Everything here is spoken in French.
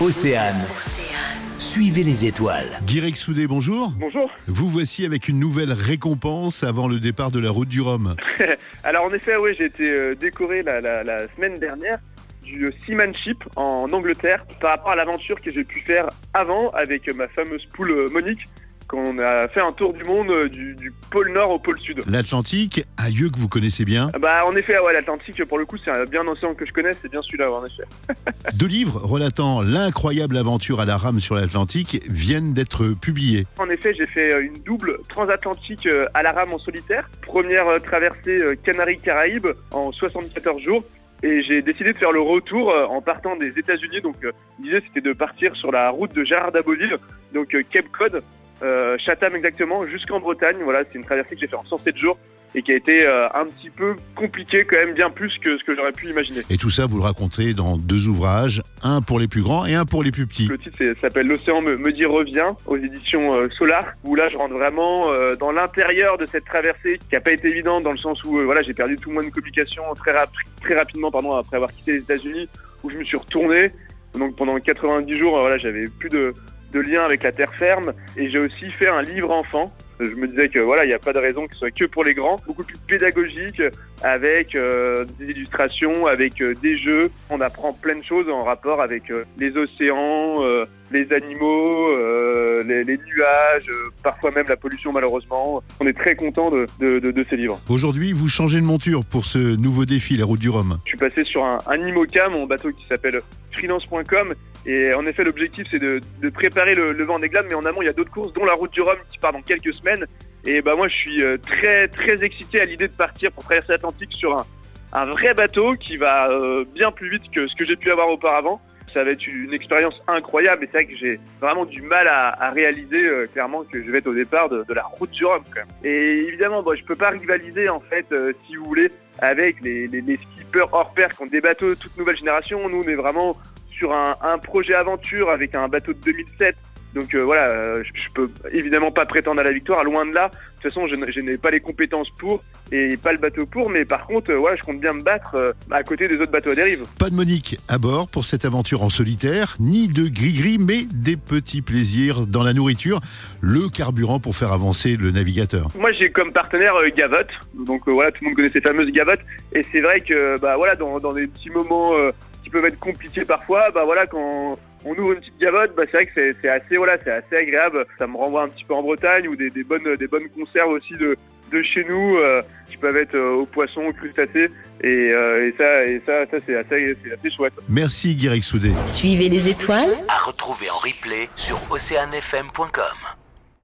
Océane. Suivez les étoiles. Guirec Soudé, bonjour. Bonjour. Vous voici avec une nouvelle récompense avant le départ de la route du Rhum. Alors en effet, oui, j'ai été euh, décoré la, la- la semaine dernière du Seamanship en Angleterre par rapport à l'aventure que j'ai pu faire avant avec ma fameuse poule euh, Monique quand on a fait un tour du monde euh, du, du pôle Nord au pôle Sud. L'Atlantique, un lieu que vous connaissez bien. Ah Bah en effet, ouais, l'Atlantique pour le coup c'est un- bien océan que je connais, c'est bien celui-là en effet. Deux livres relatant l'incroyable aventure à la rame sur l'Atlantique viennent d'être publiés. En effet, j'ai fait euh, une double transatlantique euh, à la rame en solitaire. Première traversée Canaries-Caraïbes en 74 jours. Et j'ai décidé de faire le retour en partant des États-Unis. Donc, l'idée, c'était de partir sur la route de Gérard d'Aboville, donc Cape Cod, euh, Chatham exactement, jusqu'en Bretagne. Voilà, c'est une traversée que j'ai fait en 107 jours et qui a été euh, un petit peu compliquée, quand même bien plus que ce que j'aurais pu imaginer. Et tout ça, vous le racontez dans deux ouvrages, un pour les plus grands et un pour les plus petits. Le titre s'appelle L'océan me, me dit revient aux éditions euh, Solar où là je rentre vraiment euh, dans l'intérieur de cette traversée qui a pas été évidente dans le sens où voilà j'ai perdu tout moyen de communication très, rap- très rapidement pardon après avoir quitté les États-Unis où je me suis retourné donc pendant 90 jours voilà j'avais plus de, de lien avec la terre ferme. Et j'ai aussi fait un livre enfant. Je me disais que voilà, il n'y a pas de raison que ce soit que pour les grands, beaucoup plus pédagogique, avec euh, des illustrations, avec euh, des jeux. On apprend plein de choses en rapport avec euh, les océans, les animaux, les, les nuages, parfois même la pollution malheureusement. On est très content de, de, de- de ces livres. Aujourd'hui, vous changez de monture pour ce nouveau défi, la route du Rhum. Je suis passé sur un, un IMOCA, mon bateau qui s'appelle freelance.com. Et en effet, l'objectif, c'est de, de préparer le, le Vendée Globe. Mais en amont, il y a d'autres courses, dont la Route du Rhum, qui part dans quelques semaines. Et bah, moi, je suis euh, très, très excité à l'idée de partir pour traverser l'Atlantique sur un, un vrai bateau qui va euh, bien plus vite que ce que j'ai pu avoir auparavant. Ça va être une expérience incroyable. Et c'est vrai que j'ai vraiment du mal à, à réaliser euh, clairement que je vais être au départ de, de la Route du Rhum. Quand même. Et évidemment, bon, je peux pas rivaliser, en fait, euh, si vous voulez, avec les, les, les skippers hors pair qui ont des bateaux de toute nouvelle génération. Nous, on est vraiment sur un, un projet aventure avec un bateau de 2007. Donc euh, voilà, euh, je, je peux évidemment pas prétendre à la victoire, loin de là. De toute façon, je, n'ai pas les compétences pour et pas le bateau pour, mais par contre, euh, voilà, je compte bien me battre euh, à côté des autres bateaux à dérive. Pas de Monique à bord pour cette aventure en solitaire, ni de gris-gris, mais des petits plaisirs dans la nourriture, le carburant pour faire avancer le navigateur. Moi, j'ai comme partenaire Gavotte. Donc voilà, tout le monde connaît ces fameuses Gavottes. Et c'est vrai que bah voilà, dans, dans des petits moments peuvent être compliqués parfois, bah voilà, quand on ouvre une petite gavotte, bah c'est vrai que c'est, assez voilà, c'est assez agréable. Ça me renvoie un petit peu en Bretagne ou des, des bonnes des bonnes conserves aussi de de chez nous euh, qui peuvent être euh, au poisson, aux crustacés. Et, euh, et ça et ça ça c'est assez c'est assez chouette. Merci Guirec Soudé. Suivez les étoiles À retrouver en replay sur oceanfm.com.